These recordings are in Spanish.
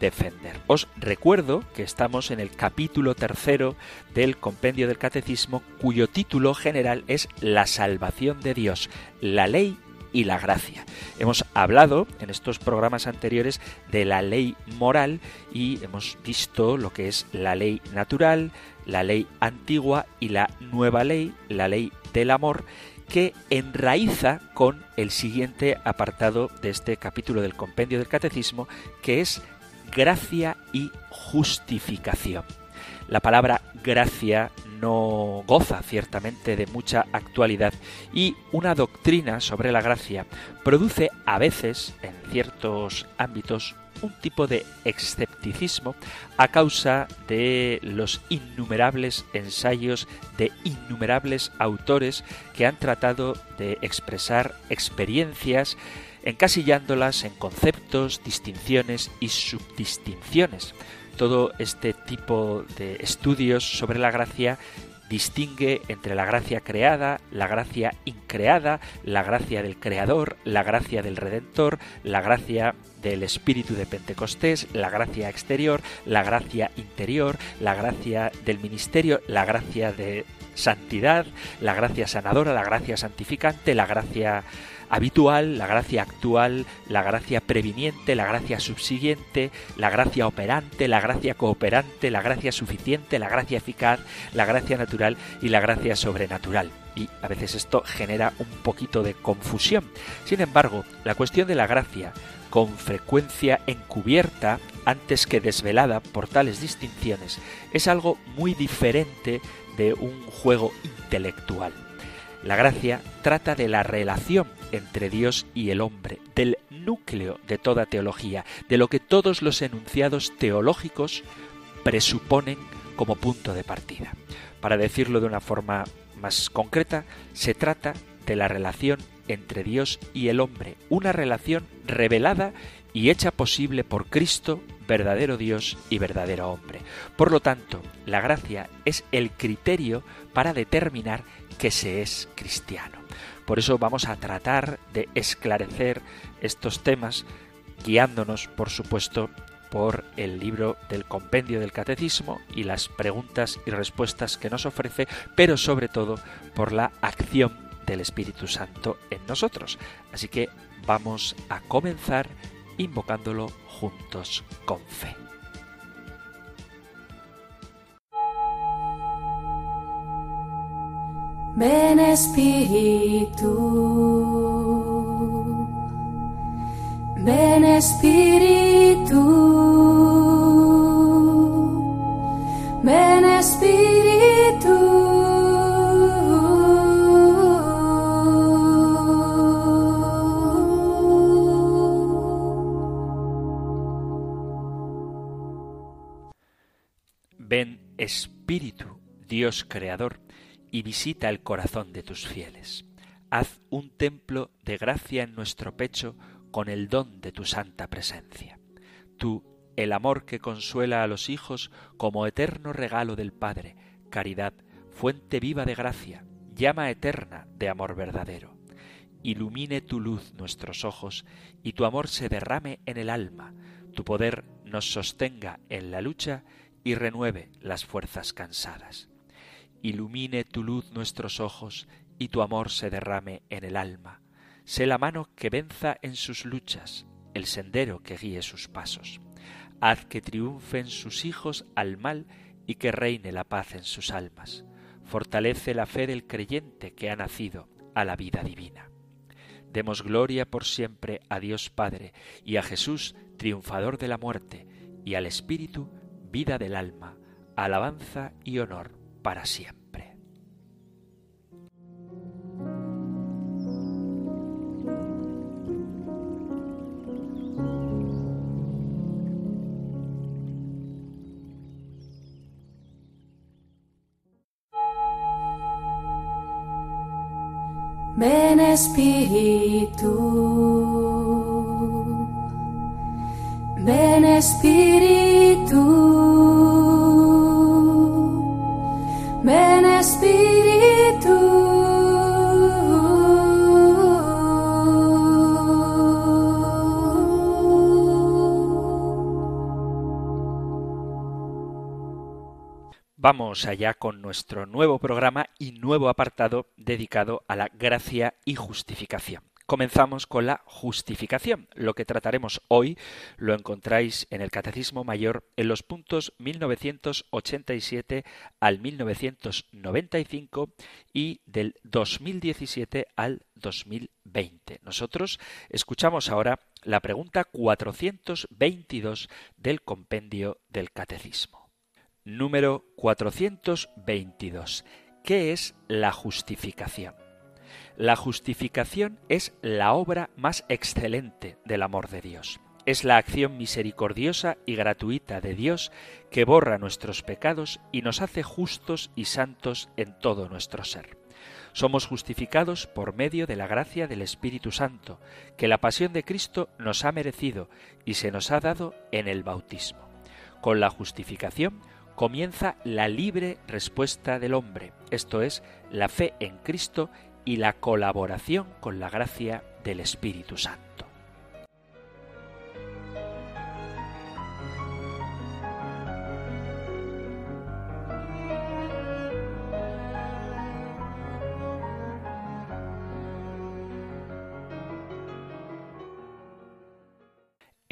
defender. Os recuerdo que estamos en el capítulo tercero del compendio del catecismo cuyo título general es La salvación de Dios, la ley y la gracia. Hemos hablado en estos programas anteriores de la ley moral y hemos visto lo que es la ley natural, la ley antigua y la nueva ley, la ley del amor, que enraiza con el siguiente apartado de este capítulo del compendio del catecismo, que es gracia y justificación. La palabra gracia no goza ciertamente de mucha actualidad y una doctrina sobre la gracia produce a veces en ciertos ámbitos un tipo de escepticismo a causa de los innumerables ensayos de innumerables autores que han tratado de expresar experiencias encasillándolas en conceptos, distinciones y subdistinciones. Todo este tipo de estudios sobre la gracia distingue entre la gracia creada, la gracia increada, la gracia del Creador, la gracia del Redentor, la gracia del Espíritu de Pentecostés, la gracia exterior, la gracia interior, la gracia del ministerio, la gracia de santidad, la gracia sanadora, la gracia santificante, la gracia habitual, la gracia actual, la gracia previniente, la gracia subsiguiente, la gracia operante, la gracia cooperante, la gracia suficiente, la gracia eficaz, la gracia natural y la gracia sobrenatural. Y a veces esto genera un poquito de confusión. Sin embargo, la cuestión de la gracia, con frecuencia encubierta antes que desvelada por tales distinciones, es algo muy diferente de un juego intelectual. La gracia trata de la relación entre Dios y el hombre, del núcleo de toda teología, de lo que todos los enunciados teológicos presuponen como punto de partida. Para decirlo de una forma más concreta, se trata de la relación entre Dios y el hombre, una relación revelada y hecha posible por Cristo, verdadero Dios y verdadero hombre. Por lo tanto, la gracia es el criterio para determinar que se es cristiano. Por eso vamos a tratar de esclarecer estos temas guiándonos, por supuesto, por el libro del compendio del catecismo y las preguntas y respuestas que nos ofrece, pero sobre todo por la acción del Espíritu Santo en nosotros. Así que vamos a comenzar invocándolo juntos con fe. Ven Espíritu, ven Espíritu, ven Espíritu. Ven Espíritu, Dios Creador y visita el corazón de tus fieles. Haz un templo de gracia en nuestro pecho con el don de tu santa presencia. Tú, el amor que consuela a los hijos como eterno regalo del Padre, caridad, fuente viva de gracia, llama eterna de amor verdadero. Ilumine tu luz nuestros ojos y tu amor se derrame en el alma, tu poder nos sostenga en la lucha y renueve las fuerzas cansadas ilumine tu luz nuestros ojos y tu amor se derrame en el alma. Sé la mano que venza en sus luchas, el sendero que guíe sus pasos. Haz que triunfen sus hijos al mal y que reine la paz en sus almas. Fortalece la fe del creyente que ha nacido a la vida divina. Demos gloria por siempre a Dios Padre y a Jesús, triunfador de la muerte, y al Espíritu, vida del alma, alabanza y honor para siempre. Ven Espíritu, ven Espíritu, Vamos allá con nuestro nuevo programa y nuevo apartado dedicado a la gracia y justificación. Comenzamos con la justificación. Lo que trataremos hoy lo encontráis en el Catecismo Mayor en los puntos 1987 al 1995 y del 2017 al 2020. Nosotros escuchamos ahora la pregunta 422 del compendio del Catecismo número 422. ¿Qué es la justificación? La justificación es la obra más excelente del amor de Dios. Es la acción misericordiosa y gratuita de Dios que borra nuestros pecados y nos hace justos y santos en todo nuestro ser. Somos justificados por medio de la gracia del Espíritu Santo, que la pasión de Cristo nos ha merecido y se nos ha dado en el bautismo. Con la justificación comienza la libre respuesta del hombre, esto es, la fe en Cristo y la colaboración con la gracia del Espíritu Santo.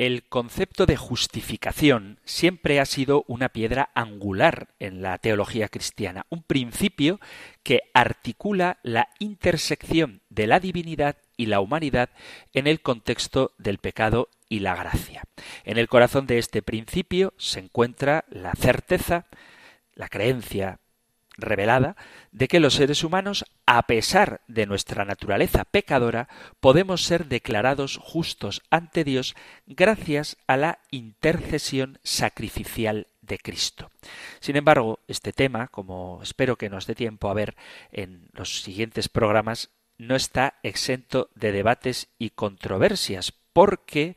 El concepto de justificación siempre ha sido una piedra angular en la teología cristiana, un principio que articula la intersección de la divinidad y la humanidad en el contexto del pecado y la gracia. En el corazón de este principio se encuentra la certeza, la creencia revelada de que los seres humanos, a pesar de nuestra naturaleza pecadora, podemos ser declarados justos ante Dios gracias a la intercesión sacrificial de Cristo. Sin embargo, este tema, como espero que nos dé tiempo a ver en los siguientes programas, no está exento de debates y controversias, porque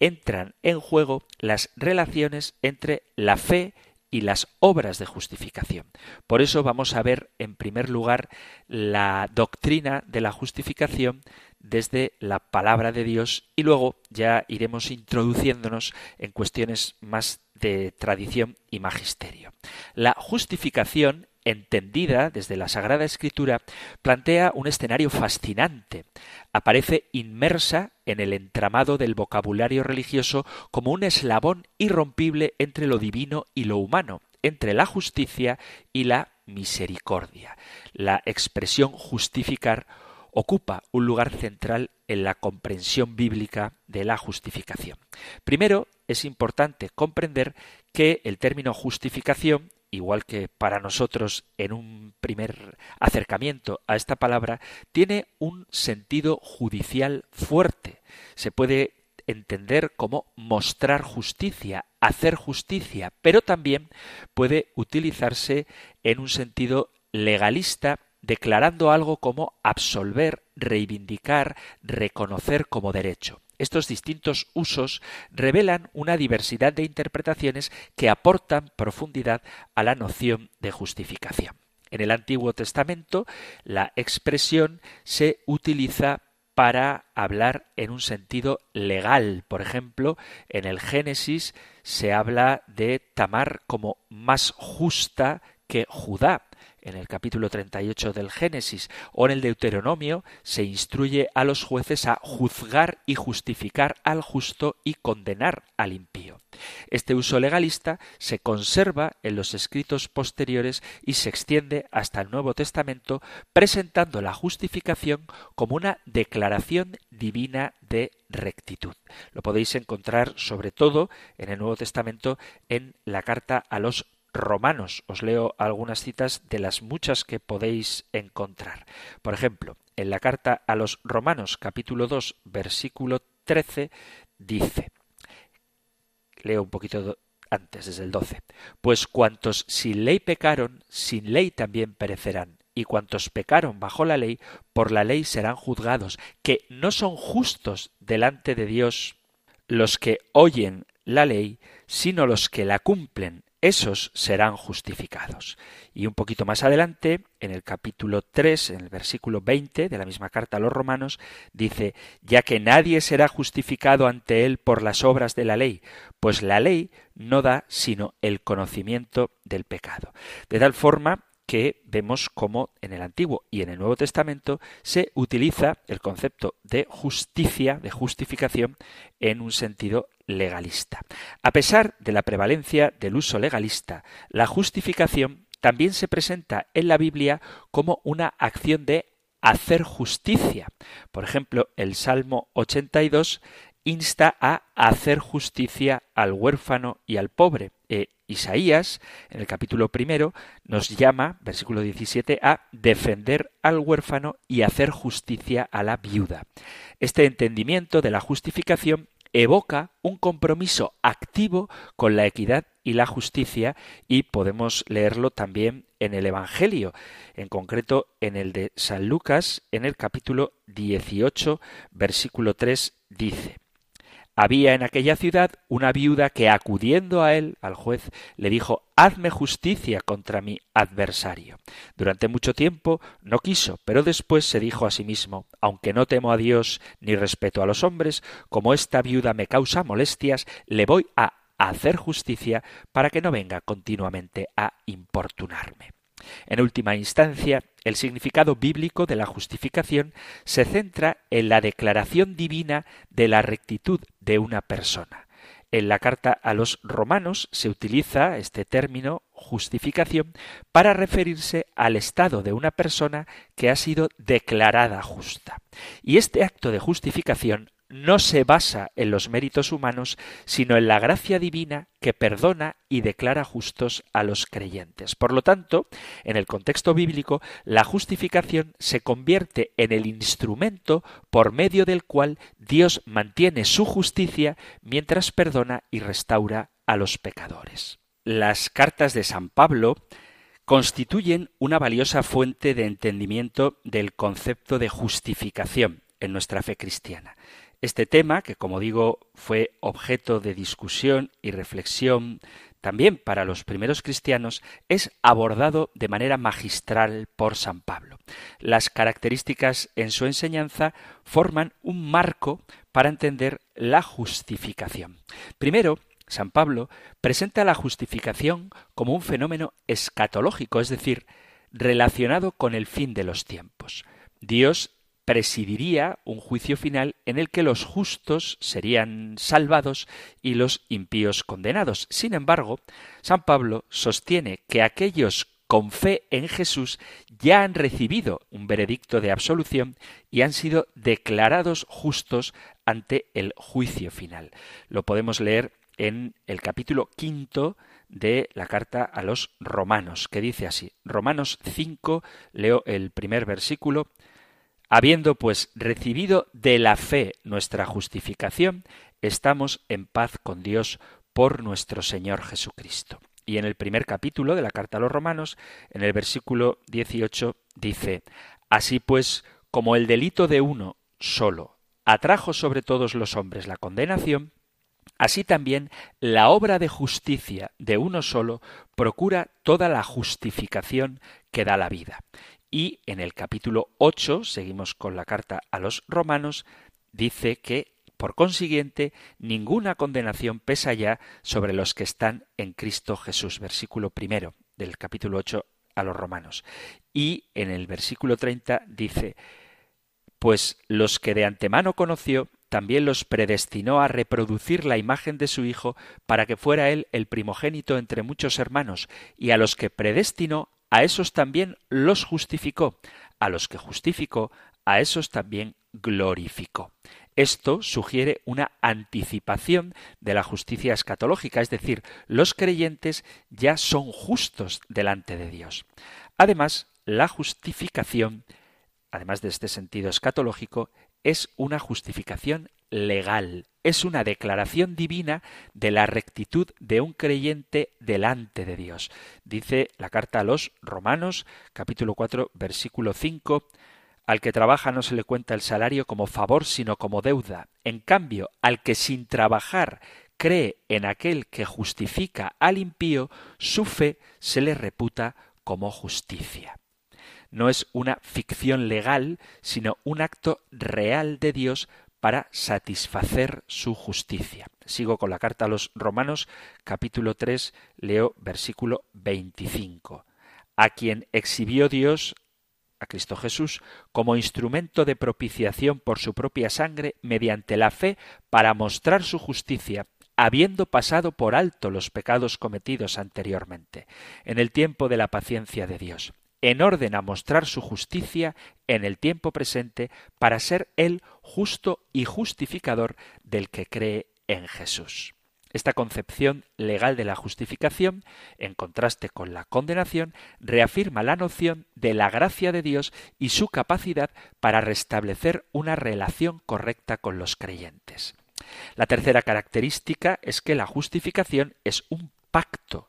entran en juego las relaciones entre la fe y las obras de justificación. Por eso vamos a ver en primer lugar la doctrina de la justificación desde la palabra de Dios y luego ya iremos introduciéndonos en cuestiones más de tradición y magisterio. La justificación entendida desde la Sagrada Escritura, plantea un escenario fascinante. Aparece inmersa en el entramado del vocabulario religioso como un eslabón irrompible entre lo divino y lo humano, entre la justicia y la misericordia. La expresión justificar ocupa un lugar central en la comprensión bíblica de la justificación. Primero, es importante comprender que el término justificación igual que para nosotros en un primer acercamiento a esta palabra, tiene un sentido judicial fuerte. Se puede entender como mostrar justicia, hacer justicia, pero también puede utilizarse en un sentido legalista declarando algo como absolver, reivindicar, reconocer como derecho. Estos distintos usos revelan una diversidad de interpretaciones que aportan profundidad a la noción de justificación. En el Antiguo Testamento la expresión se utiliza para hablar en un sentido legal. Por ejemplo, en el Génesis se habla de Tamar como más justa que Judá. En el capítulo 38 del Génesis o en el Deuteronomio se instruye a los jueces a juzgar y justificar al justo y condenar al impío. Este uso legalista se conserva en los escritos posteriores y se extiende hasta el Nuevo Testamento presentando la justificación como una declaración divina de rectitud. Lo podéis encontrar sobre todo en el Nuevo Testamento en la carta a los romanos. Os leo algunas citas de las muchas que podéis encontrar. Por ejemplo, en la carta a los romanos capítulo 2 versículo 13 dice, leo un poquito antes, desde el 12, pues cuantos sin ley pecaron, sin ley también perecerán y cuantos pecaron bajo la ley, por la ley serán juzgados, que no son justos delante de Dios los que oyen la ley, sino los que la cumplen esos serán justificados. Y un poquito más adelante, en el capítulo 3, en el versículo 20 de la misma carta a los romanos, dice, ya que nadie será justificado ante él por las obras de la ley, pues la ley no da sino el conocimiento del pecado. De tal forma que vemos cómo en el Antiguo y en el Nuevo Testamento se utiliza el concepto de justicia, de justificación, en un sentido legalista. A pesar de la prevalencia del uso legalista, la justificación también se presenta en la Biblia como una acción de hacer justicia. Por ejemplo, el Salmo 82 insta a hacer justicia al huérfano y al pobre. E Isaías, en el capítulo primero, nos llama, versículo 17, a defender al huérfano y hacer justicia a la viuda. Este entendimiento de la justificación evoca un compromiso activo con la equidad y la justicia y podemos leerlo también en el Evangelio, en concreto en el de San Lucas, en el capítulo 18, versículo 3, dice, había en aquella ciudad una viuda que acudiendo a él, al juez, le dijo Hazme justicia contra mi adversario. Durante mucho tiempo no quiso, pero después se dijo a sí mismo Aunque no temo a Dios ni respeto a los hombres, como esta viuda me causa molestias, le voy a hacer justicia para que no venga continuamente a importunarme. En última instancia, el significado bíblico de la justificación se centra en la declaración divina de la rectitud de una persona. En la carta a los romanos se utiliza este término justificación para referirse al estado de una persona que ha sido declarada justa. Y este acto de justificación no se basa en los méritos humanos, sino en la gracia divina que perdona y declara justos a los creyentes. Por lo tanto, en el contexto bíblico, la justificación se convierte en el instrumento por medio del cual Dios mantiene su justicia mientras perdona y restaura a los pecadores. Las cartas de San Pablo constituyen una valiosa fuente de entendimiento del concepto de justificación en nuestra fe cristiana. Este tema, que como digo fue objeto de discusión y reflexión también para los primeros cristianos, es abordado de manera magistral por San Pablo. Las características en su enseñanza forman un marco para entender la justificación. Primero, San Pablo presenta la justificación como un fenómeno escatológico, es decir, relacionado con el fin de los tiempos. Dios presidiría un juicio final en el que los justos serían salvados y los impíos condenados. Sin embargo, San Pablo sostiene que aquellos con fe en Jesús ya han recibido un veredicto de absolución y han sido declarados justos ante el juicio final. Lo podemos leer en el capítulo quinto de la carta a los romanos, que dice así. Romanos 5, leo el primer versículo. Habiendo pues recibido de la fe nuestra justificación, estamos en paz con Dios por nuestro Señor Jesucristo. Y en el primer capítulo de la carta a los romanos, en el versículo 18, dice, Así pues, como el delito de uno solo atrajo sobre todos los hombres la condenación, así también la obra de justicia de uno solo procura toda la justificación que da la vida. Y en el capítulo 8, seguimos con la carta a los romanos, dice que, por consiguiente, ninguna condenación pesa ya sobre los que están en Cristo Jesús. Versículo primero del capítulo 8 a los romanos. Y en el versículo 30 dice, pues los que de antemano conoció, también los predestinó a reproducir la imagen de su Hijo para que fuera él el primogénito entre muchos hermanos, y a los que predestinó, a esos también los justificó, a los que justificó, a esos también glorificó. Esto sugiere una anticipación de la justicia escatológica, es decir, los creyentes ya son justos delante de Dios. Además, la justificación, además de este sentido escatológico, es una justificación legal, es una declaración divina de la rectitud de un creyente delante de Dios. Dice la carta a los Romanos, capítulo 4, versículo 5, al que trabaja no se le cuenta el salario como favor, sino como deuda. En cambio, al que sin trabajar cree en aquel que justifica al impío, su fe se le reputa como justicia. No es una ficción legal, sino un acto real de Dios para satisfacer su justicia. Sigo con la carta a los Romanos, capítulo 3, leo versículo 25. A quien exhibió Dios a Cristo Jesús como instrumento de propiciación por su propia sangre mediante la fe para mostrar su justicia, habiendo pasado por alto los pecados cometidos anteriormente, en el tiempo de la paciencia de Dios, en orden a mostrar su justicia en el tiempo presente para ser Él justo y justificador del que cree en Jesús. Esta concepción legal de la justificación, en contraste con la condenación, reafirma la noción de la gracia de Dios y su capacidad para restablecer una relación correcta con los creyentes. La tercera característica es que la justificación es un pacto.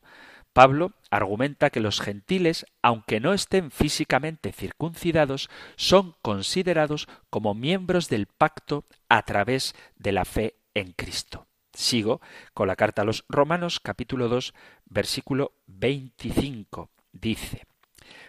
Pablo argumenta que los gentiles, aunque no estén físicamente circuncidados, son considerados como miembros del pacto a través de la fe en Cristo. Sigo con la carta a los Romanos capítulo 2 versículo 25. Dice,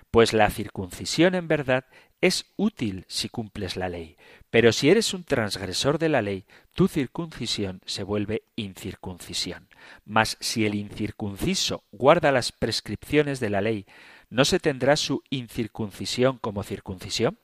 Pues la circuncisión en verdad es útil si cumples la ley, pero si eres un transgresor de la ley, tu circuncisión se vuelve incircuncisión. Mas si el incircunciso guarda las prescripciones de la ley, ¿no se tendrá su incircuncisión como circuncisión?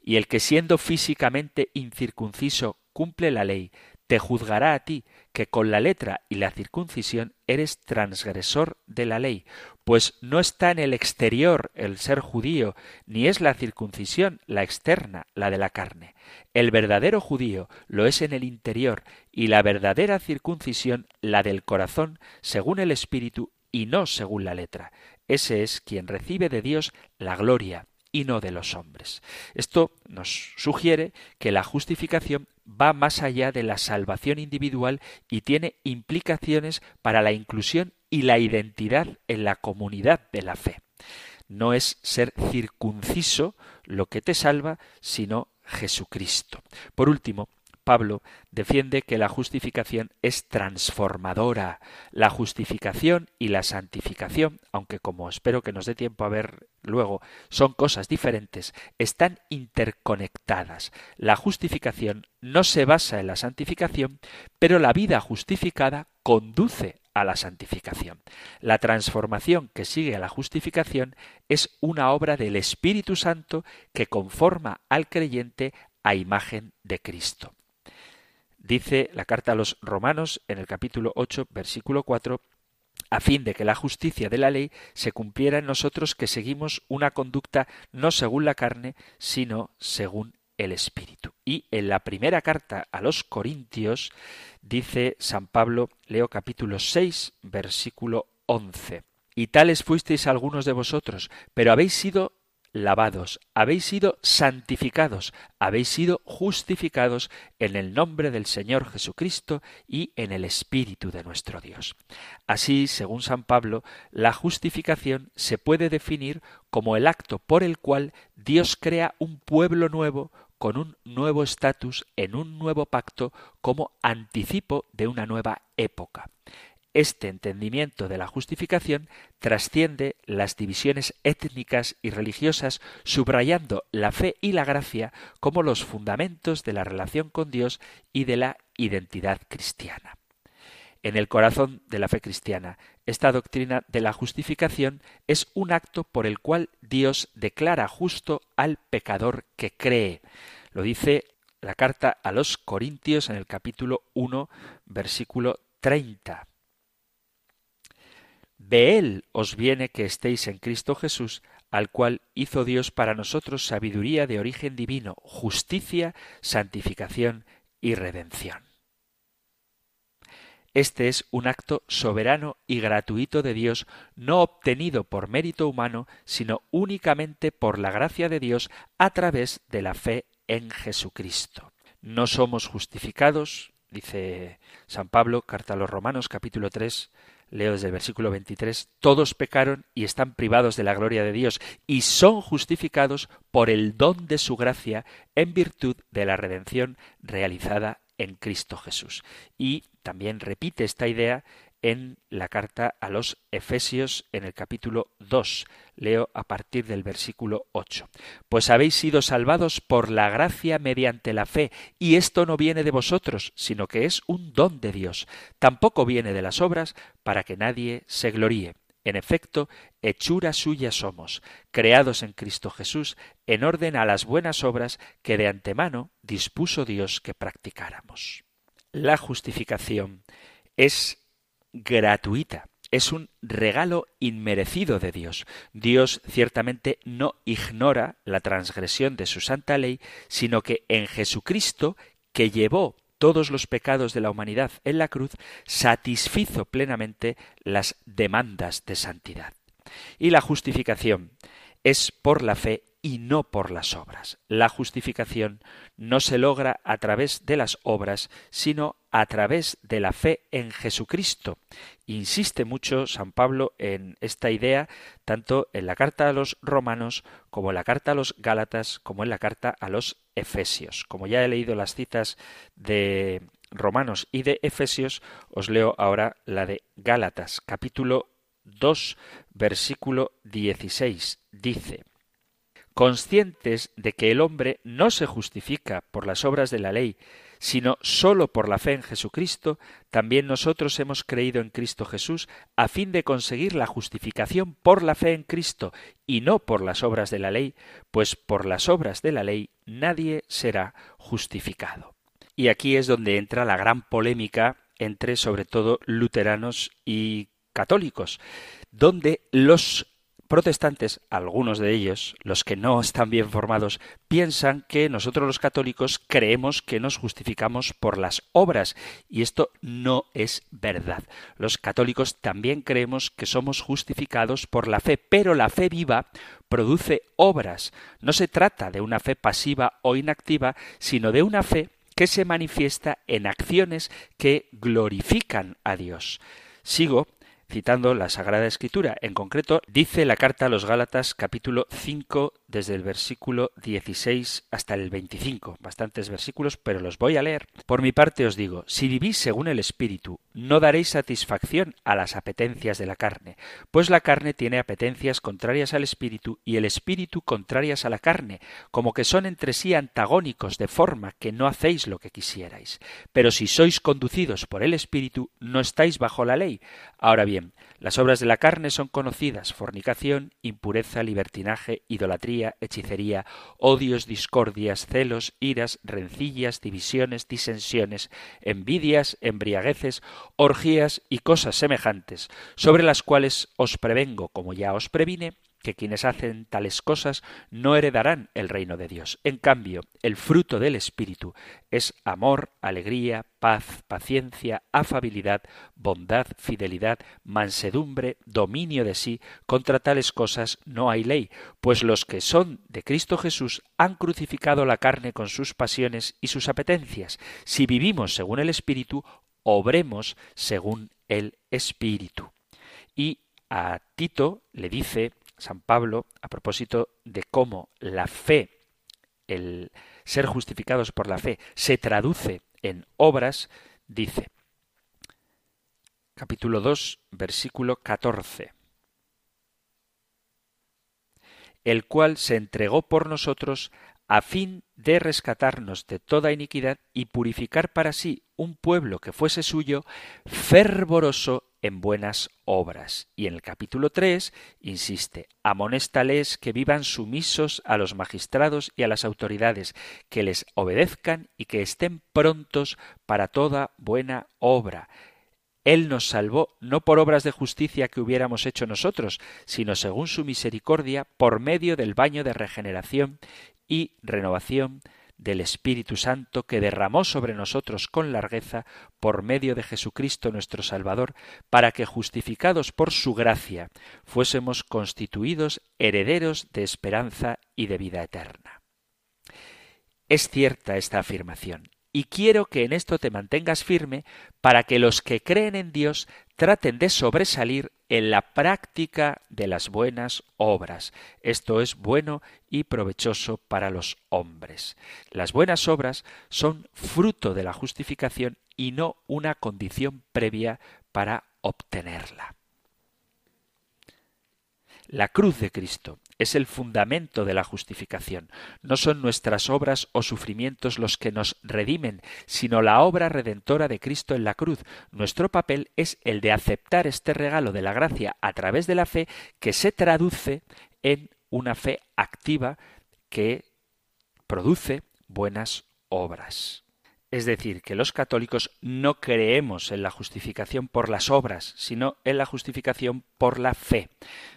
Y el que siendo físicamente incircunciso cumple la ley, te juzgará a ti, que con la letra y la circuncisión eres transgresor de la ley, pues no está en el exterior el ser judío, ni es la circuncisión la externa, la de la carne. El verdadero judío lo es en el interior, y la verdadera circuncisión la del corazón, según el espíritu y no según la letra. Ese es quien recibe de Dios la gloria, y no de los hombres. Esto nos sugiere que la justificación va más allá de la salvación individual y tiene implicaciones para la inclusión y la identidad en la comunidad de la fe. No es ser circunciso lo que te salva, sino Jesucristo. Por último, Pablo defiende que la justificación es transformadora. La justificación y la santificación, aunque como espero que nos dé tiempo a ver luego, son cosas diferentes, están interconectadas. La justificación no se basa en la santificación, pero la vida justificada conduce a la santificación. La transformación que sigue a la justificación es una obra del Espíritu Santo que conforma al creyente a imagen de Cristo. Dice la carta a los romanos en el capítulo 8, versículo 4, a fin de que la justicia de la ley se cumpliera en nosotros que seguimos una conducta no según la carne, sino según el Espíritu. Y en la primera carta a los Corintios dice San Pablo, leo capítulo 6, versículo 11. Y tales fuisteis algunos de vosotros, pero habéis sido lavados, habéis sido santificados, habéis sido justificados en el nombre del Señor Jesucristo y en el Espíritu de nuestro Dios. Así, según San Pablo, la justificación se puede definir como el acto por el cual Dios crea un pueblo nuevo con un nuevo estatus en un nuevo pacto como anticipo de una nueva época. Este entendimiento de la justificación trasciende las divisiones étnicas y religiosas, subrayando la fe y la gracia como los fundamentos de la relación con Dios y de la identidad cristiana. En el corazón de la fe cristiana esta doctrina de la justificación es un acto por el cual Dios declara justo al pecador que cree. Lo dice la carta a los Corintios en el capítulo 1, versículo 30. De él os viene que estéis en Cristo Jesús, al cual hizo Dios para nosotros sabiduría de origen divino, justicia, santificación y redención. Este es un acto soberano y gratuito de Dios, no obtenido por mérito humano, sino únicamente por la gracia de Dios a través de la fe en Jesucristo. No somos justificados, dice San Pablo, carta a los Romanos, capítulo 3, leo desde el versículo 23, todos pecaron y están privados de la gloria de Dios y son justificados por el don de su gracia en virtud de la redención realizada en Cristo Jesús. Y también repite esta idea en la carta a los Efesios en el capítulo 2. Leo a partir del versículo 8. Pues habéis sido salvados por la gracia mediante la fe, y esto no viene de vosotros, sino que es un don de Dios. Tampoco viene de las obras para que nadie se gloríe. En efecto, hechura suya somos, creados en Cristo Jesús, en orden a las buenas obras que de antemano dispuso Dios que practicáramos. La justificación es gratuita, es un regalo inmerecido de Dios. Dios ciertamente no ignora la transgresión de su santa ley, sino que en Jesucristo, que llevó todos los pecados de la humanidad en la cruz, satisfizo plenamente las demandas de santidad. Y la justificación es por la fe y no por las obras. La justificación no se logra a través de las obras, sino a través de la fe en Jesucristo. Insiste mucho San Pablo en esta idea, tanto en la carta a los romanos como en la carta a los gálatas, como en la carta a los efesios. Como ya he leído las citas de Romanos y de Efesios, os leo ahora la de Gálatas, capítulo 2, versículo 16. Dice, conscientes de que el hombre no se justifica por las obras de la ley, sino sólo por la fe en Jesucristo, también nosotros hemos creído en Cristo Jesús a fin de conseguir la justificación por la fe en Cristo y no por las obras de la ley, pues por las obras de la ley nadie será justificado. Y aquí es donde entra la gran polémica entre sobre todo luteranos y católicos, donde los protestantes, algunos de ellos, los que no están bien formados, piensan que nosotros los católicos creemos que nos justificamos por las obras, y esto no es verdad. Los católicos también creemos que somos justificados por la fe, pero la fe viva produce obras. No se trata de una fe pasiva o inactiva, sino de una fe que se manifiesta en acciones que glorifican a Dios. Sigo citando la Sagrada Escritura. En concreto, dice la carta a los Gálatas capítulo 5 desde el versículo 16 hasta el 25. Bastantes versículos, pero los voy a leer. Por mi parte os digo, si vivís según el Espíritu, no daréis satisfacción a las apetencias de la carne, pues la carne tiene apetencias contrarias al Espíritu y el Espíritu contrarias a la carne, como que son entre sí antagónicos, de forma que no hacéis lo que quisierais. Pero si sois conducidos por el Espíritu, no estáis bajo la ley. Ahora bien, las obras de la carne son conocidas fornicación, impureza, libertinaje, idolatría, hechicería, odios, discordias, celos, iras, rencillas, divisiones, disensiones, envidias, embriagueces, orgías y cosas semejantes, sobre las cuales os prevengo, como ya os previne, que quienes hacen tales cosas no heredarán el reino de Dios. En cambio, el fruto del Espíritu es amor, alegría, paz, paciencia, afabilidad, bondad, fidelidad, mansedumbre, dominio de sí. Contra tales cosas no hay ley, pues los que son de Cristo Jesús han crucificado la carne con sus pasiones y sus apetencias. Si vivimos según el Espíritu, obremos según el Espíritu. Y a Tito le dice San Pablo a propósito de cómo la fe, el ser justificados por la fe, se traduce en obras, dice, capítulo 2, versículo 14, el cual se entregó por nosotros a fin de rescatarnos de toda iniquidad y purificar para sí un pueblo que fuese suyo, fervoroso en buenas obras. Y en el capítulo 3 insiste, amonéstales que vivan sumisos a los magistrados y a las autoridades, que les obedezcan y que estén prontos para toda buena obra. Él nos salvó no por obras de justicia que hubiéramos hecho nosotros, sino según su misericordia, por medio del baño de regeneración y renovación del Espíritu Santo que derramó sobre nosotros con largueza por medio de Jesucristo nuestro Salvador, para que, justificados por su gracia, fuésemos constituidos herederos de esperanza y de vida eterna. Es cierta esta afirmación y quiero que en esto te mantengas firme para que los que creen en Dios traten de sobresalir en la práctica de las buenas obras. Esto es bueno y provechoso para los hombres. Las buenas obras son fruto de la justificación y no una condición previa para obtenerla. La cruz de Cristo es el fundamento de la justificación. No son nuestras obras o sufrimientos los que nos redimen, sino la obra redentora de Cristo en la cruz. Nuestro papel es el de aceptar este regalo de la gracia a través de la fe que se traduce en una fe activa que produce buenas obras. Es decir, que los católicos no creemos en la justificación por las obras, sino en la justificación por la fe.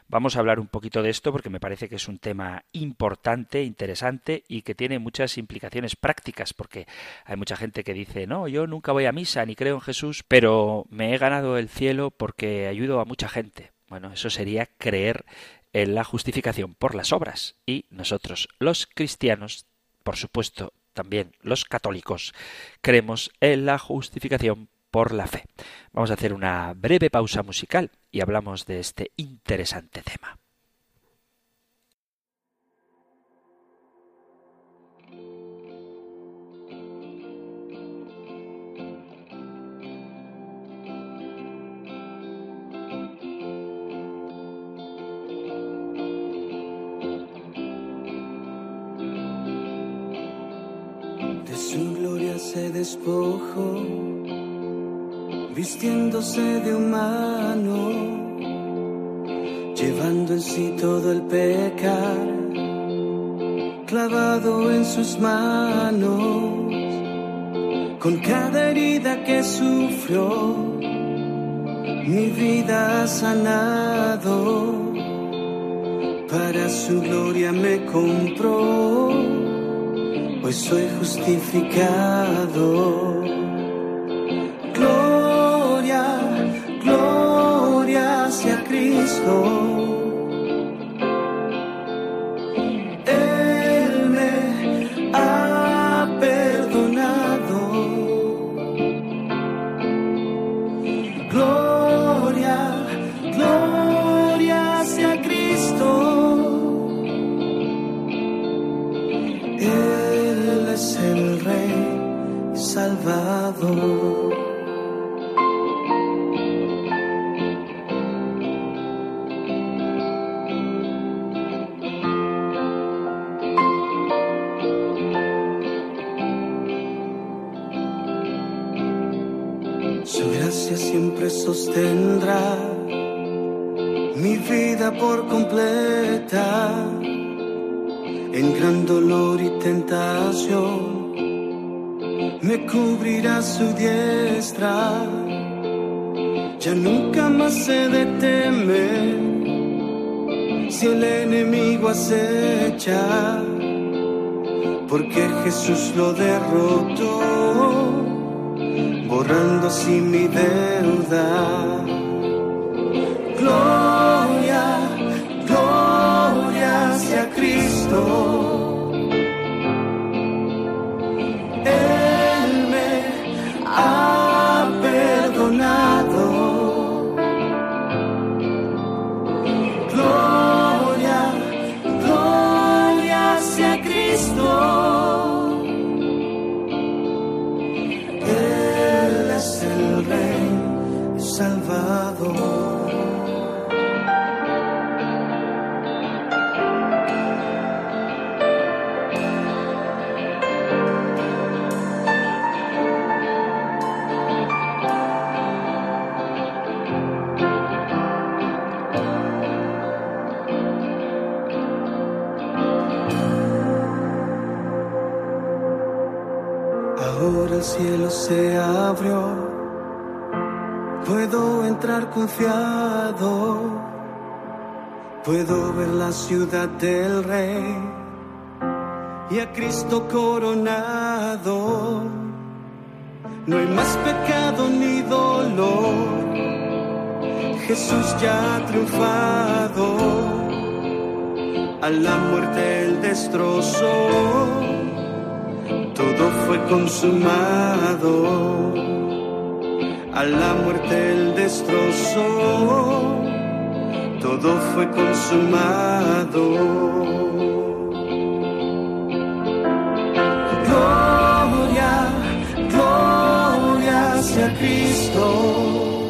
Vamos a hablar un poquito de esto porque me parece que es un tema importante, interesante y que tiene muchas implicaciones prácticas, porque hay mucha gente que dice, no, yo nunca voy a misa ni creo en Jesús, pero me he ganado el cielo porque ayudo a mucha gente. Bueno, eso sería creer en la justificación por las obras. Y nosotros, los cristianos, por supuesto, también los católicos, creemos en la justificación por la fe. Vamos a hacer una breve pausa musical y hablamos de este interesante tema. Se despojó, vistiéndose de humano, llevando en sí todo el pecar, clavado en sus manos, con cada herida que sufrió, mi vida ha sanado, para su gloria me compró pues soy justificado. Gloria, gloria sea Cristo. Ya nunca más se deteme si el enemigo acecha, porque Jesús lo derrotó, borrando así mi deuda. Gloria, gloria sea Cristo. Cristo coronado. No hay más pecado ni dolor. Jesús ya ha triunfado. A la muerte el destrozó. Todo fue consumado. A la muerte el destrozó. Todo fue consumado. Sea Cristo.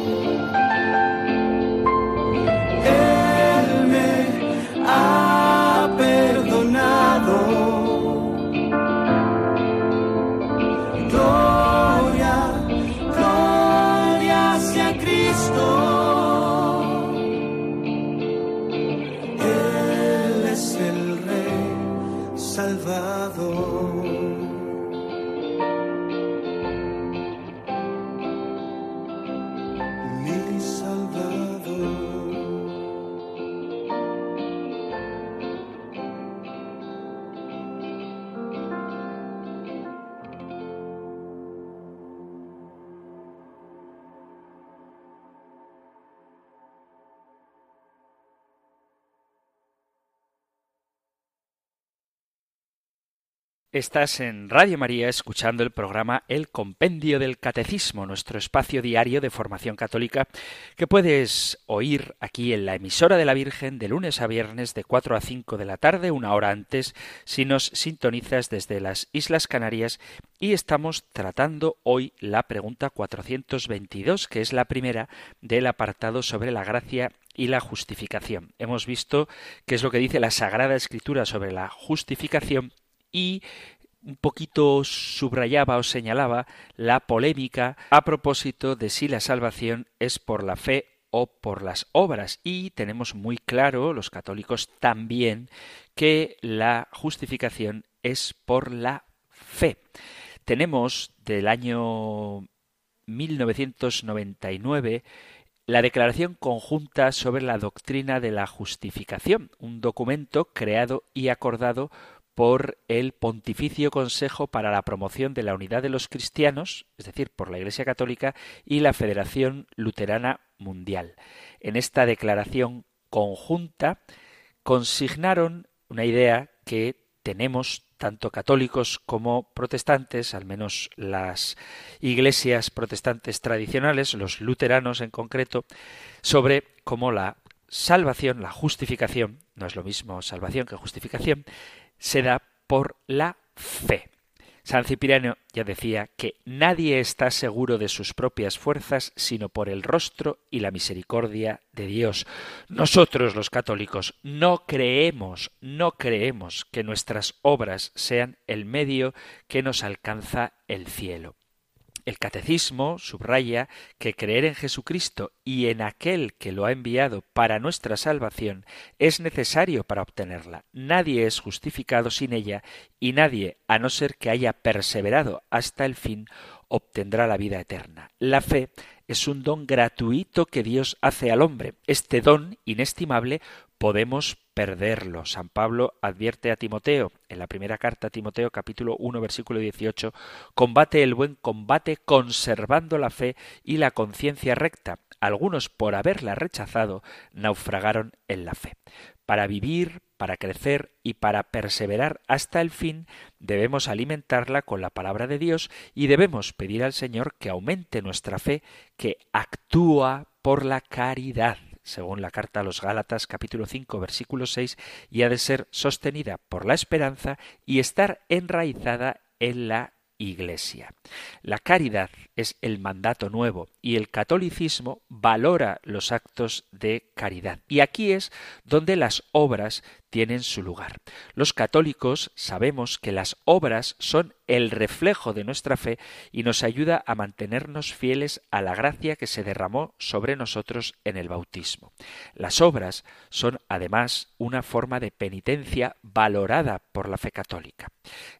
Estás en Radio María escuchando el programa El Compendio del Catecismo, nuestro espacio diario de formación católica que puedes oír aquí en la emisora de la Virgen de lunes a viernes de 4 a 5 de la tarde, una hora antes, si nos sintonizas desde las Islas Canarias y estamos tratando hoy la pregunta 422, que es la primera del apartado sobre la gracia y la justificación. Hemos visto qué es lo que dice la Sagrada Escritura sobre la justificación y un poquito subrayaba o señalaba la polémica a propósito de si la salvación es por la fe o por las obras. Y tenemos muy claro, los católicos también, que la justificación es por la fe. Tenemos del año 1999 la Declaración Conjunta sobre la Doctrina de la Justificación, un documento creado y acordado por el Pontificio Consejo para la Promoción de la Unidad de los Cristianos, es decir, por la Iglesia Católica y la Federación Luterana Mundial. En esta declaración conjunta consignaron una idea que tenemos tanto católicos como protestantes, al menos las iglesias protestantes tradicionales, los luteranos en concreto, sobre cómo la salvación, la justificación, no es lo mismo salvación que justificación, se da por la fe. San Cipriano ya decía que nadie está seguro de sus propias fuerzas sino por el rostro y la misericordia de Dios. Nosotros los católicos no creemos, no creemos que nuestras obras sean el medio que nos alcanza el cielo. El catecismo subraya que creer en Jesucristo y en aquel que lo ha enviado para nuestra salvación es necesario para obtenerla. Nadie es justificado sin ella y nadie, a no ser que haya perseverado hasta el fin, obtendrá la vida eterna. La fe es un don gratuito que Dios hace al hombre. Este don inestimable podemos perderlo. San Pablo advierte a Timoteo en la primera carta a Timoteo capítulo 1 versículo 18, combate el buen combate conservando la fe y la conciencia recta. Algunos por haberla rechazado naufragaron en la fe. Para vivir, para crecer y para perseverar hasta el fin, debemos alimentarla con la palabra de Dios y debemos pedir al Señor que aumente nuestra fe, que actúa por la caridad según la carta a los Gálatas capítulo 5 versículo 6, y ha de ser sostenida por la esperanza y estar enraizada en la Iglesia. La caridad es el mandato nuevo y el catolicismo valora los actos de caridad. Y aquí es donde las obras tienen su lugar. Los católicos sabemos que las obras son el reflejo de nuestra fe y nos ayuda a mantenernos fieles a la gracia que se derramó sobre nosotros en el bautismo. Las obras son además una forma de penitencia valorada por la fe católica.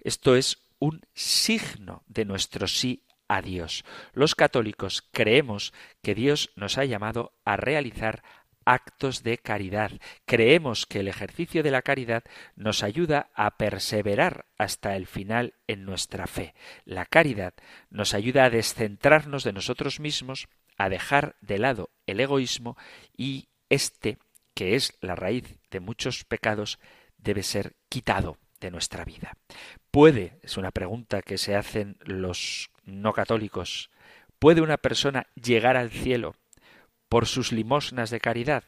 Esto es un signo de nuestro sí a Dios. Los católicos creemos que Dios nos ha llamado a realizar actos de caridad. Creemos que el ejercicio de la caridad nos ayuda a perseverar hasta el final en nuestra fe. La caridad nos ayuda a descentrarnos de nosotros mismos, a dejar de lado el egoísmo y este, que es la raíz de muchos pecados, debe ser quitado de nuestra vida. ¿Puede, es una pregunta que se hacen los no católicos, ¿puede una persona llegar al cielo por sus limosnas de caridad?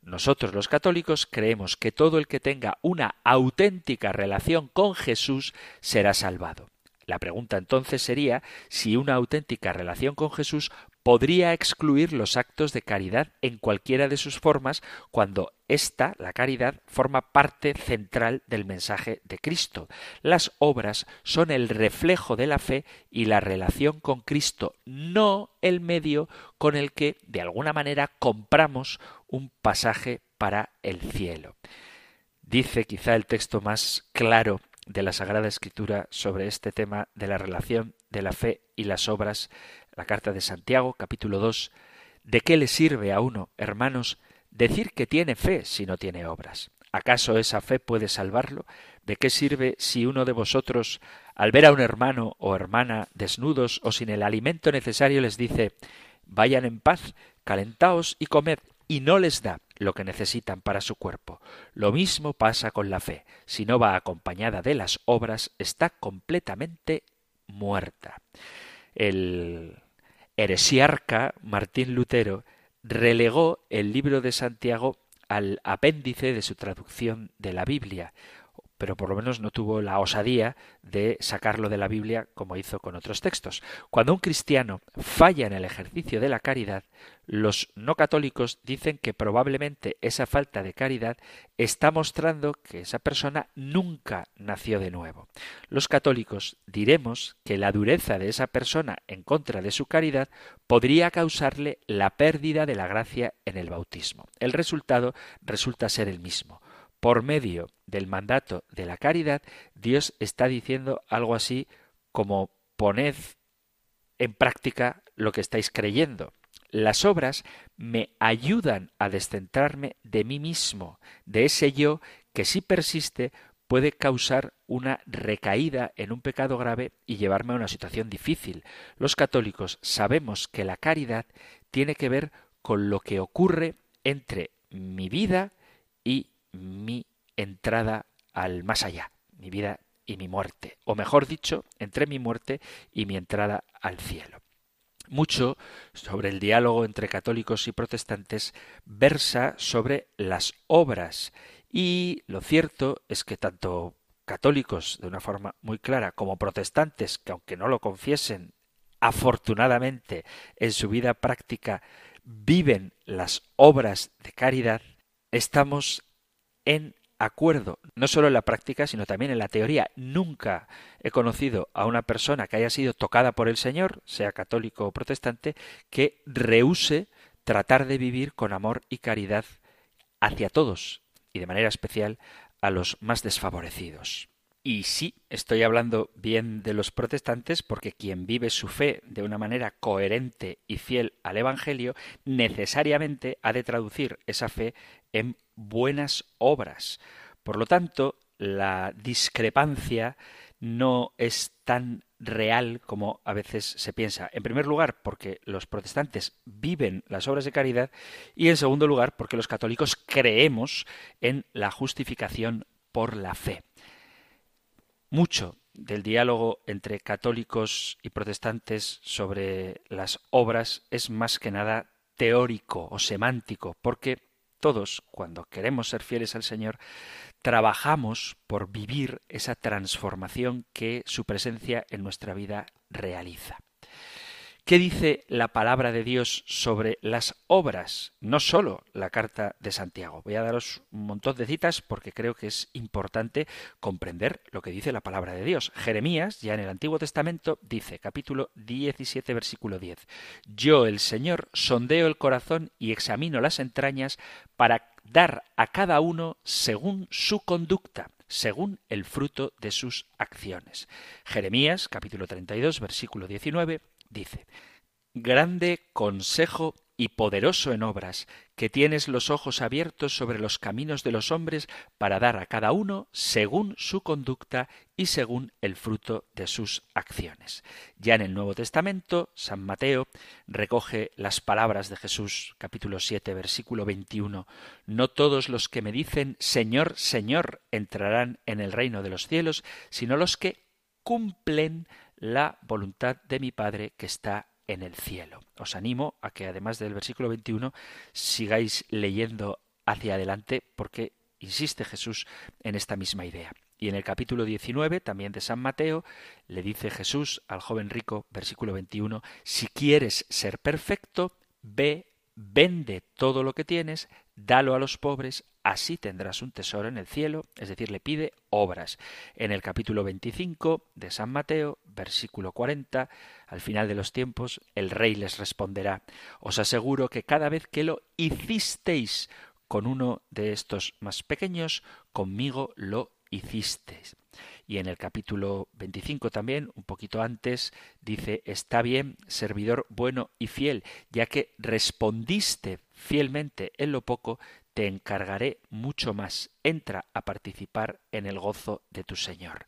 Nosotros los católicos creemos que todo el que tenga una auténtica relación con Jesús será salvado. La pregunta entonces sería si una auténtica relación con Jesús podría excluir los actos de caridad en cualquiera de sus formas cuando esta, la caridad, forma parte central del mensaje de Cristo. Las obras son el reflejo de la fe y la relación con Cristo, no el medio con el que, de alguna manera, compramos un pasaje para el cielo. Dice quizá el texto más claro de la Sagrada Escritura sobre este tema de la relación de la fe y las obras la carta de Santiago, capítulo 2, ¿de qué le sirve a uno, hermanos, decir que tiene fe si no tiene obras? ¿Acaso esa fe puede salvarlo? ¿De qué sirve si uno de vosotros, al ver a un hermano o hermana desnudos o sin el alimento necesario, les dice Vayan en paz, calentaos y comed, y no les da lo que necesitan para su cuerpo. Lo mismo pasa con la fe. Si no va acompañada de las obras, está completamente muerta. El heresiarca Martín Lutero relegó el libro de Santiago al apéndice de su traducción de la Biblia, pero por lo menos no tuvo la osadía de sacarlo de la Biblia como hizo con otros textos. Cuando un cristiano falla en el ejercicio de la caridad, los no católicos dicen que probablemente esa falta de caridad está mostrando que esa persona nunca nació de nuevo. Los católicos diremos que la dureza de esa persona en contra de su caridad podría causarle la pérdida de la gracia en el bautismo. El resultado resulta ser el mismo por medio del mandato de la caridad, Dios está diciendo algo así como poned en práctica lo que estáis creyendo. Las obras me ayudan a descentrarme de mí mismo, de ese yo que si persiste puede causar una recaída en un pecado grave y llevarme a una situación difícil. Los católicos sabemos que la caridad tiene que ver con lo que ocurre entre mi vida y mi entrada al más allá, mi vida y mi muerte, o mejor dicho, entre mi muerte y mi entrada al cielo. Mucho sobre el diálogo entre católicos y protestantes versa sobre las obras y lo cierto es que tanto católicos de una forma muy clara como protestantes que aunque no lo confiesen afortunadamente en su vida práctica viven las obras de caridad, estamos en acuerdo, no solo en la práctica, sino también en la teoría. Nunca he conocido a una persona que haya sido tocada por el Señor, sea católico o protestante, que rehúse tratar de vivir con amor y caridad hacia todos, y de manera especial a los más desfavorecidos. Y sí, estoy hablando bien de los protestantes porque quien vive su fe de una manera coherente y fiel al Evangelio necesariamente ha de traducir esa fe en buenas obras. Por lo tanto, la discrepancia no es tan real como a veces se piensa. En primer lugar, porque los protestantes viven las obras de caridad y en segundo lugar, porque los católicos creemos en la justificación por la fe. Mucho del diálogo entre católicos y protestantes sobre las obras es más que nada teórico o semántico, porque todos, cuando queremos ser fieles al Señor, trabajamos por vivir esa transformación que su presencia en nuestra vida realiza. ¿Qué dice la palabra de Dios sobre las obras? No solo la carta de Santiago. Voy a daros un montón de citas porque creo que es importante comprender lo que dice la palabra de Dios. Jeremías, ya en el Antiguo Testamento, dice, capítulo 17, versículo 10, Yo, el Señor, sondeo el corazón y examino las entrañas para dar a cada uno según su conducta, según el fruto de sus acciones. Jeremías, capítulo 32, versículo 19, dice, Grande consejo y poderoso en obras, que tienes los ojos abiertos sobre los caminos de los hombres para dar a cada uno según su conducta y según el fruto de sus acciones. Ya en el Nuevo Testamento, San Mateo recoge las palabras de Jesús, capítulo 7, versículo 21. No todos los que me dicen Señor, Señor entrarán en el reino de los cielos, sino los que cumplen la voluntad de mi Padre que está en el cielo. Os animo a que además del versículo 21 sigáis leyendo hacia adelante porque insiste Jesús en esta misma idea. Y en el capítulo 19, también de San Mateo, le dice Jesús al joven rico, versículo 21, si quieres ser perfecto, ve, vende todo lo que tienes, dalo a los pobres, así tendrás un tesoro en el cielo, es decir, le pide obras. En el capítulo 25 de San Mateo, versículo 40, al final de los tiempos, el rey les responderá, os aseguro que cada vez que lo hicisteis con uno de estos más pequeños, conmigo lo hicisteis. Y en el capítulo 25 también, un poquito antes, dice, está bien, servidor bueno y fiel, ya que respondiste fielmente en lo poco, te encargaré mucho más. Entra a participar en el gozo de tu Señor.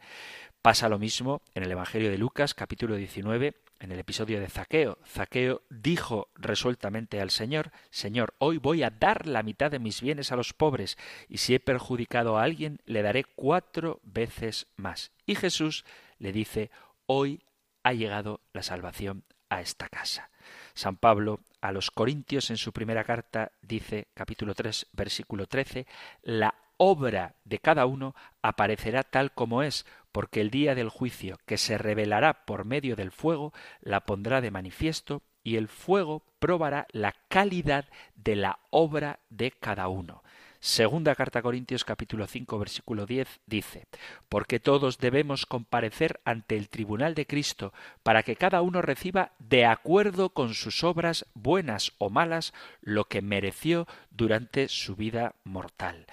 Pasa lo mismo en el Evangelio de Lucas, capítulo 19, en el episodio de Zaqueo. Zaqueo dijo resueltamente al Señor, Señor, hoy voy a dar la mitad de mis bienes a los pobres, y si he perjudicado a alguien, le daré cuatro veces más. Y Jesús le dice, hoy ha llegado la salvación a esta casa. San Pablo a los Corintios en su primera carta dice, capítulo 3, versículo 13, la obra de cada uno aparecerá tal como es, porque el día del juicio, que se revelará por medio del fuego, la pondrá de manifiesto, y el fuego probará la calidad de la obra de cada uno. Segunda carta a Corintios capítulo 5 versículo 10 dice, porque todos debemos comparecer ante el tribunal de Cristo para que cada uno reciba de acuerdo con sus obras buenas o malas lo que mereció durante su vida mortal.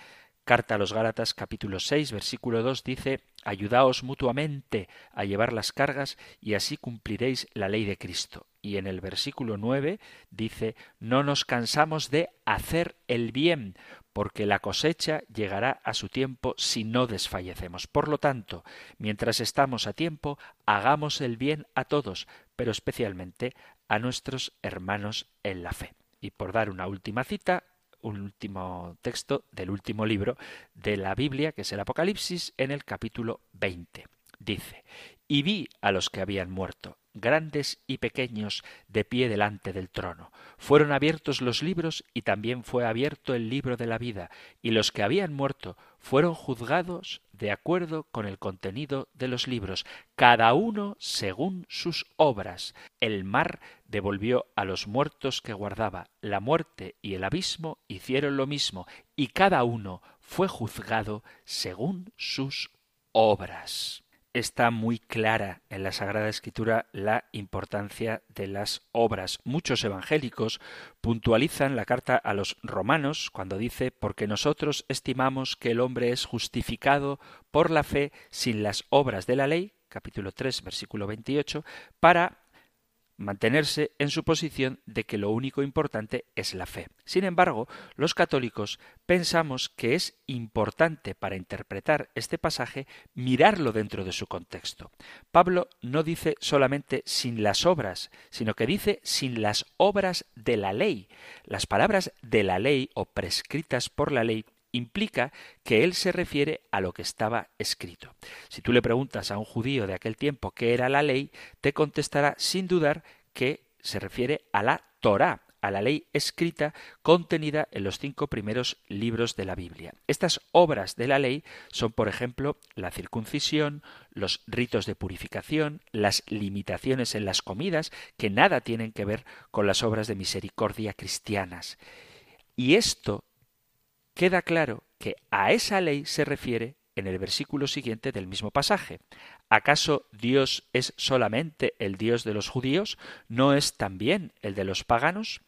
Carta a los Gálatas capítulo 6 versículo 2 dice, Ayudaos mutuamente a llevar las cargas y así cumpliréis la ley de Cristo. Y en el versículo 9 dice, No nos cansamos de hacer el bien, porque la cosecha llegará a su tiempo si no desfallecemos. Por lo tanto, mientras estamos a tiempo, hagamos el bien a todos, pero especialmente a nuestros hermanos en la fe. Y por dar una última cita, un último texto del último libro de la Biblia, que es el Apocalipsis, en el capítulo 20. Dice, y vi a los que habían muerto, grandes y pequeños, de pie delante del trono. Fueron abiertos los libros y también fue abierto el libro de la vida, y los que habían muerto fueron juzgados de acuerdo con el contenido de los libros, cada uno según sus obras. El mar devolvió a los muertos que guardaba, la muerte y el abismo hicieron lo mismo, y cada uno fue juzgado según sus obras está muy clara en la Sagrada Escritura la importancia de las obras. Muchos evangélicos puntualizan la carta a los romanos cuando dice porque nosotros estimamos que el hombre es justificado por la fe sin las obras de la ley, capítulo 3, versículo 28, para mantenerse en su posición de que lo único importante es la fe. Sin embargo, los católicos pensamos que es importante para interpretar este pasaje mirarlo dentro de su contexto. Pablo no dice solamente sin las obras, sino que dice sin las obras de la ley. Las palabras de la ley o prescritas por la ley implica que él se refiere a lo que estaba escrito. Si tú le preguntas a un judío de aquel tiempo qué era la ley, te contestará sin dudar que se refiere a la Torá, a la ley escrita contenida en los cinco primeros libros de la Biblia. Estas obras de la ley son, por ejemplo, la circuncisión, los ritos de purificación, las limitaciones en las comidas, que nada tienen que ver con las obras de misericordia cristianas. Y esto queda claro que a esa ley se refiere en el versículo siguiente del mismo pasaje. ¿Acaso Dios es solamente el Dios de los judíos? ¿No es también el de los paganos?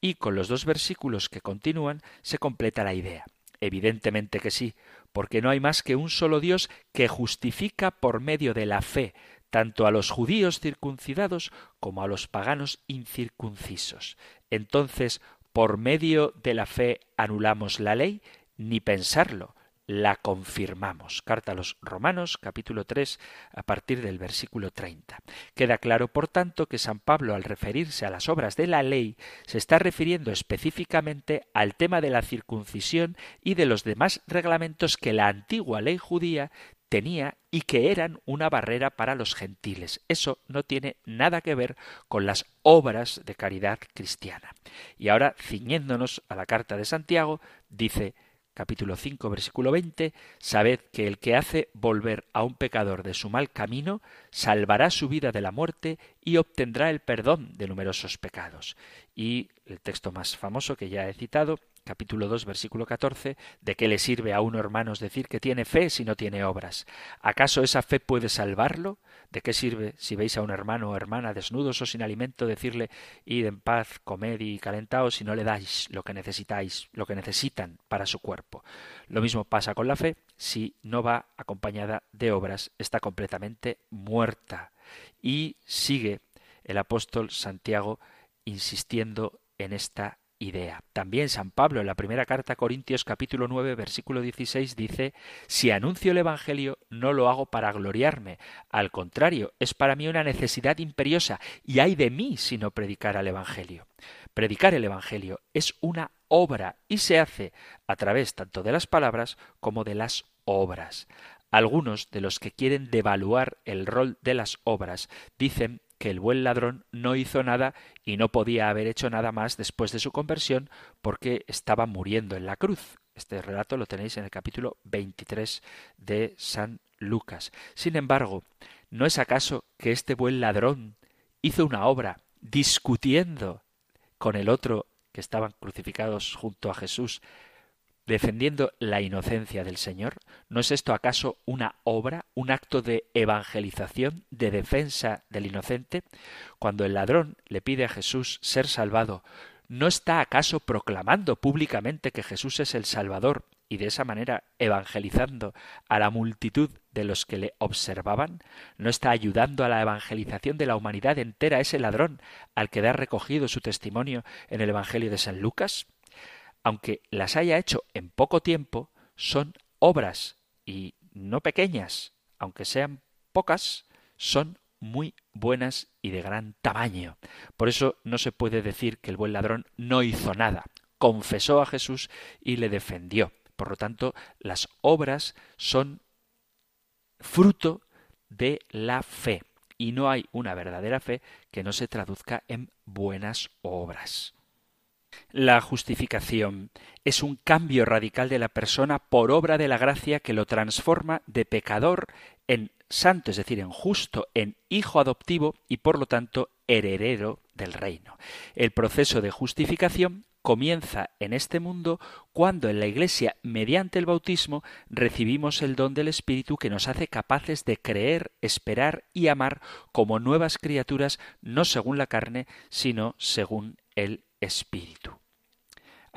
Y con los dos versículos que continúan se completa la idea. Evidentemente que sí, porque no hay más que un solo Dios que justifica por medio de la fe tanto a los judíos circuncidados como a los paganos incircuncisos. Entonces, por medio de la fe anulamos la ley, ni pensarlo, la confirmamos. Carta a los Romanos, capítulo 3, a partir del versículo 30. Queda claro, por tanto, que San Pablo, al referirse a las obras de la ley, se está refiriendo específicamente al tema de la circuncisión y de los demás reglamentos que la antigua ley judía tenía y que eran una barrera para los gentiles. Eso no tiene nada que ver con las obras de caridad cristiana. Y ahora, ciñéndonos a la carta de Santiago, dice capítulo 5, versículo 20, sabed que el que hace volver a un pecador de su mal camino, salvará su vida de la muerte y obtendrá el perdón de numerosos pecados. Y el texto más famoso que ya he citado, capítulo 2, versículo 14, ¿de qué le sirve a uno, hermanos, decir que tiene fe si no tiene obras? ¿Acaso esa fe puede salvarlo? ¿De qué sirve si veis a un hermano o hermana desnudos o sin alimento decirle id en paz, comed y calentaos si no le dais lo que necesitáis, lo que necesitan para su cuerpo? Lo mismo pasa con la fe, si no va acompañada de obras, está completamente muerta. Y sigue el apóstol Santiago insistiendo en esta idea. También San Pablo en la primera carta a Corintios capítulo 9 versículo 16 dice, si anuncio el Evangelio no lo hago para gloriarme, al contrario, es para mí una necesidad imperiosa y hay de mí si no predicar el Evangelio. Predicar el Evangelio es una obra y se hace a través tanto de las palabras como de las obras. Algunos de los que quieren devaluar el rol de las obras dicen que el buen ladrón no hizo nada y no podía haber hecho nada más después de su conversión porque estaba muriendo en la cruz. Este relato lo tenéis en el capítulo 23 de San Lucas. Sin embargo, ¿no es acaso que este buen ladrón hizo una obra discutiendo con el otro que estaban crucificados junto a Jesús defendiendo la inocencia del Señor? ¿No es esto acaso una obra, un acto de evangelización, de defensa del inocente? Cuando el ladrón le pide a Jesús ser salvado, ¿no está acaso proclamando públicamente que Jesús es el Salvador y de esa manera evangelizando a la multitud de los que le observaban? ¿No está ayudando a la evangelización de la humanidad entera ese ladrón al que da recogido su testimonio en el Evangelio de San Lucas? Aunque las haya hecho en poco tiempo, son obras y no pequeñas, aunque sean pocas, son muy buenas y de gran tamaño. Por eso no se puede decir que el buen ladrón no hizo nada, confesó a Jesús y le defendió. Por lo tanto, las obras son fruto de la fe, y no hay una verdadera fe que no se traduzca en buenas obras. La justificación es un cambio radical de la persona por obra de la gracia que lo transforma de pecador en santo, es decir, en justo, en hijo adoptivo y por lo tanto heredero del reino. El proceso de justificación comienza en este mundo cuando en la Iglesia, mediante el bautismo, recibimos el don del Espíritu que nos hace capaces de creer, esperar y amar como nuevas criaturas, no según la carne, sino según el Espíritu.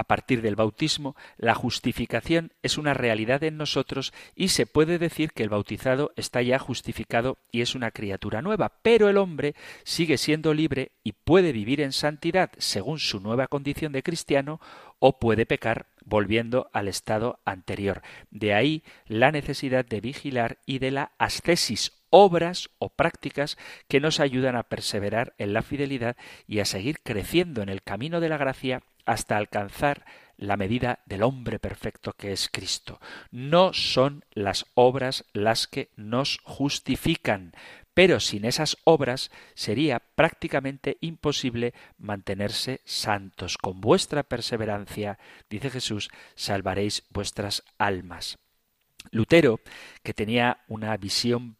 A partir del bautismo, la justificación es una realidad en nosotros y se puede decir que el bautizado está ya justificado y es una criatura nueva, pero el hombre sigue siendo libre y puede vivir en santidad según su nueva condición de cristiano o puede pecar volviendo al estado anterior. De ahí la necesidad de vigilar y de la ascesis obras o prácticas que nos ayudan a perseverar en la fidelidad y a seguir creciendo en el camino de la gracia hasta alcanzar la medida del hombre perfecto que es Cristo. No son las obras las que nos justifican, pero sin esas obras sería prácticamente imposible mantenerse santos. Con vuestra perseverancia, dice Jesús, salvaréis vuestras almas. Lutero, que tenía una visión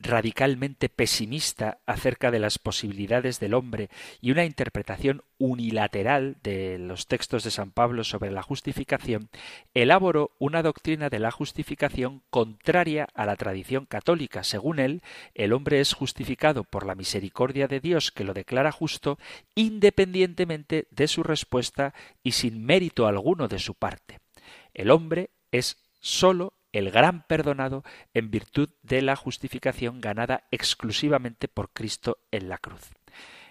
radicalmente pesimista acerca de las posibilidades del hombre y una interpretación unilateral de los textos de San Pablo sobre la justificación, elaboró una doctrina de la justificación contraria a la tradición católica. Según él, el hombre es justificado por la misericordia de Dios que lo declara justo independientemente de su respuesta y sin mérito alguno de su parte. El hombre es sólo el gran perdonado en virtud de la justificación ganada exclusivamente por Cristo en la cruz.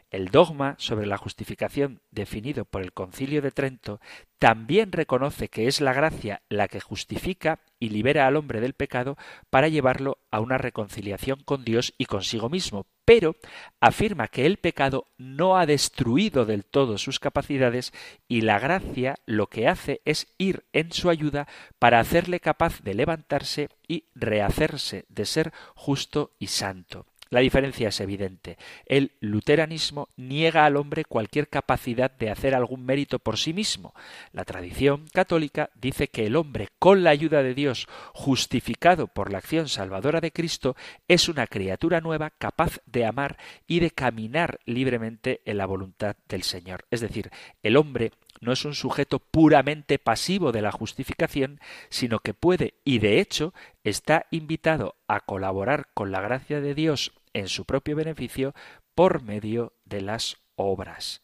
El dogma sobre la justificación definido por el Concilio de Trento también reconoce que es la gracia la que justifica y libera al hombre del pecado para llevarlo a una reconciliación con Dios y consigo mismo, pero afirma que el pecado no ha destruido del todo sus capacidades y la gracia lo que hace es ir en su ayuda para hacerle capaz de levantarse y rehacerse de ser justo y santo. La diferencia es evidente. El luteranismo niega al hombre cualquier capacidad de hacer algún mérito por sí mismo. La tradición católica dice que el hombre, con la ayuda de Dios, justificado por la acción salvadora de Cristo, es una criatura nueva capaz de amar y de caminar libremente en la voluntad del Señor. Es decir, el hombre no es un sujeto puramente pasivo de la justificación, sino que puede y de hecho está invitado a colaborar con la gracia de Dios en su propio beneficio por medio de las obras.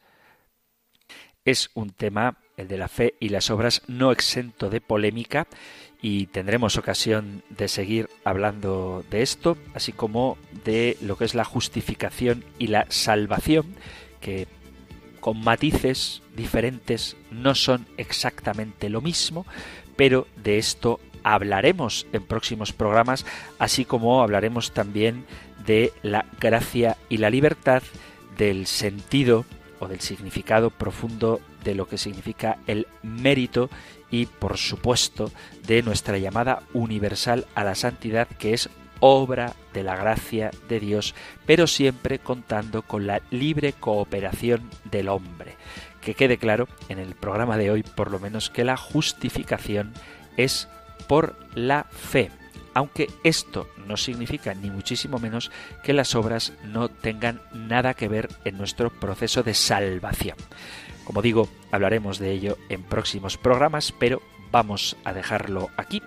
Es un tema, el de la fe y las obras, no exento de polémica y tendremos ocasión de seguir hablando de esto, así como de lo que es la justificación y la salvación, que con matices diferentes, no son exactamente lo mismo, pero de esto hablaremos en próximos programas, así como hablaremos también de la gracia y la libertad, del sentido o del significado profundo de lo que significa el mérito y, por supuesto, de nuestra llamada universal a la santidad, que es obra de la gracia de Dios, pero siempre contando con la libre cooperación del hombre. Que quede claro en el programa de hoy, por lo menos, que la justificación es por la fe, aunque esto no significa ni muchísimo menos que las obras no tengan nada que ver en nuestro proceso de salvación. Como digo, hablaremos de ello en próximos programas, pero vamos a dejarlo aquí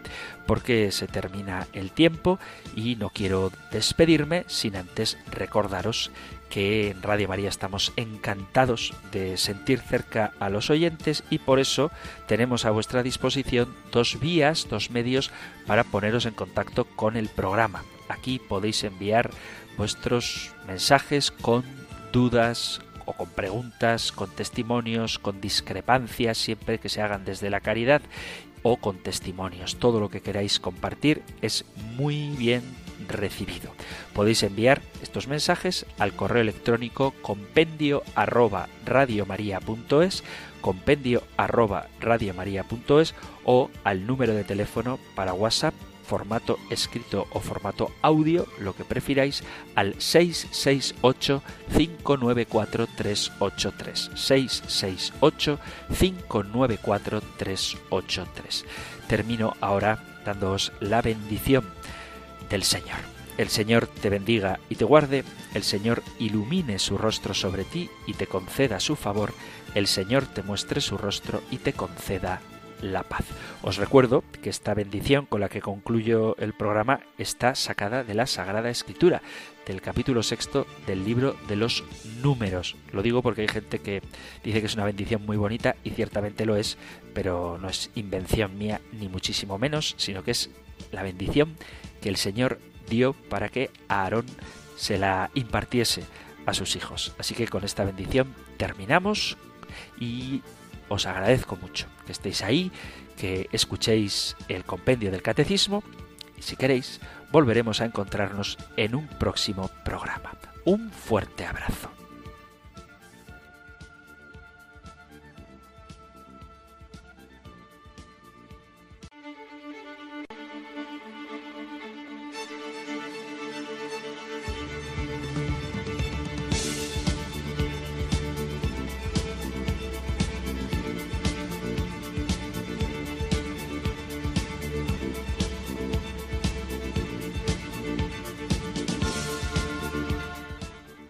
porque se termina el tiempo y no quiero despedirme sin antes recordaros que en Radio María estamos encantados de sentir cerca a los oyentes y por eso tenemos a vuestra disposición dos vías, dos medios para poneros en contacto con el programa. Aquí podéis enviar vuestros mensajes con dudas, o con preguntas, con testimonios, con discrepancias, siempre que se hagan desde la caridad o con testimonios. Todo lo que queráis compartir es muy bien recibido. Podéis enviar estos mensajes al correo electrónico compendio arroba radiomaria.es compendio arroba radiomaria.es o al número de teléfono para WhatsApp formato escrito o formato audio, lo que prefiráis, al 668-594-383. 668-594-383. Termino ahora dándoos la bendición del Señor. El Señor te bendiga y te guarde, el Señor ilumine su rostro sobre ti y te conceda su favor, el Señor te muestre su rostro y te conceda la paz. Os recuerdo que esta bendición con la que concluyo el programa está sacada de la Sagrada Escritura, del capítulo sexto del libro de los números. Lo digo porque hay gente que dice que es una bendición muy bonita y ciertamente lo es, pero no es invención mía ni muchísimo menos, sino que es la bendición que el Señor dio para que Aarón se la impartiese a sus hijos. Así que con esta bendición terminamos y os agradezco mucho que estéis ahí, que escuchéis el compendio del catecismo y si queréis volveremos a encontrarnos en un próximo programa. Un fuerte abrazo.